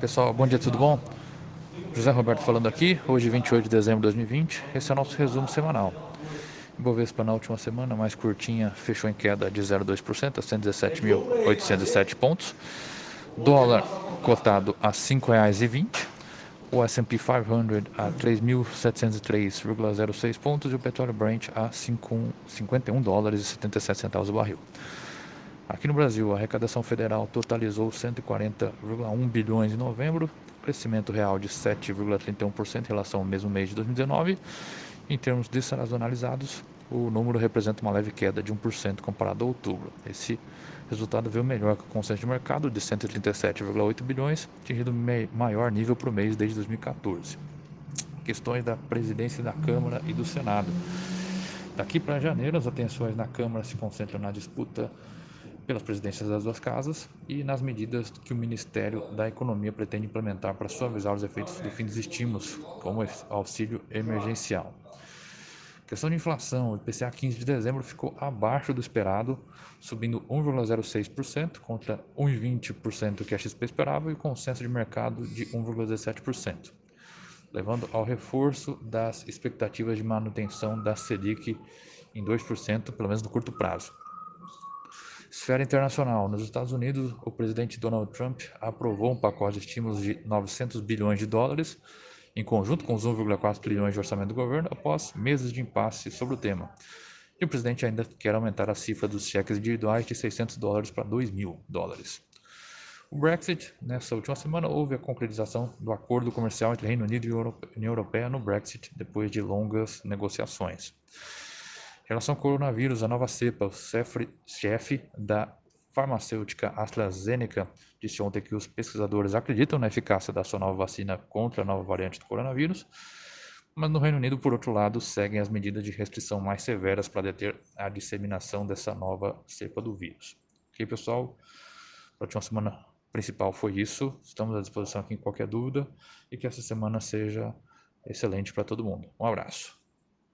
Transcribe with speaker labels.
Speaker 1: Pessoal, bom dia, tudo bom? José Roberto falando aqui, hoje 28 de dezembro de 2020, esse é o nosso resumo semanal. Ibovespa na última semana, mais curtinha, fechou em queda de 0,2% a 117.807 pontos. Dólar cotado a R$ 5,20 o S&P 500 a 3.703,06 pontos e o petróleo Brent a 51 dólares e 77 centavos o barril. Aqui no Brasil, a arrecadação federal totalizou 140,1 bilhões em novembro, crescimento real de 7,31% em relação ao mesmo mês de 2019. Em termos desazonalizados, o número representa uma leve queda de 1% comparado a outubro. Esse resultado veio melhor que o consenso de mercado de 137,8 bilhões, atingindo maior nível para o mês desde 2014. Questões da presidência da Câmara e do Senado. Daqui para janeiro, as atenções na Câmara se concentram na disputa pelas presidências das duas casas e nas medidas que o Ministério da Economia pretende implementar para suavizar os efeitos do fim dos estímulos, como auxílio emergencial. Questão de inflação, o IPCA 15 de dezembro ficou abaixo do esperado, subindo 1,06% contra 1,20% que a XP esperava e o consenso de mercado de 1,17%, levando ao reforço das expectativas de manutenção da Selic em 2%, pelo menos no curto prazo. Esfera internacional. Nos Estados Unidos, o presidente Donald Trump aprovou um pacote de estímulos de 900 bilhões de dólares, em conjunto com os 1,4 trilhões de orçamento do governo, após meses de impasse sobre o tema. E o presidente ainda quer aumentar a cifra dos cheques individuais de 600 dólares para 2 mil dólares. O Brexit, nessa última semana, houve a concretização do acordo comercial entre Reino Unido e União Europeia no Brexit, depois de longas negociações. Em relação ao coronavírus, a nova cepa, o chefe da farmacêutica AstraZeneca disse ontem que os pesquisadores acreditam na eficácia da sua nova vacina contra a nova variante do coronavírus, mas no Reino Unido, por outro lado, seguem as medidas de restrição mais severas para deter a disseminação dessa nova cepa do vírus. Ok, pessoal? A última semana principal foi isso. Estamos à disposição aqui em qualquer dúvida e que essa semana seja excelente para todo mundo. Um abraço.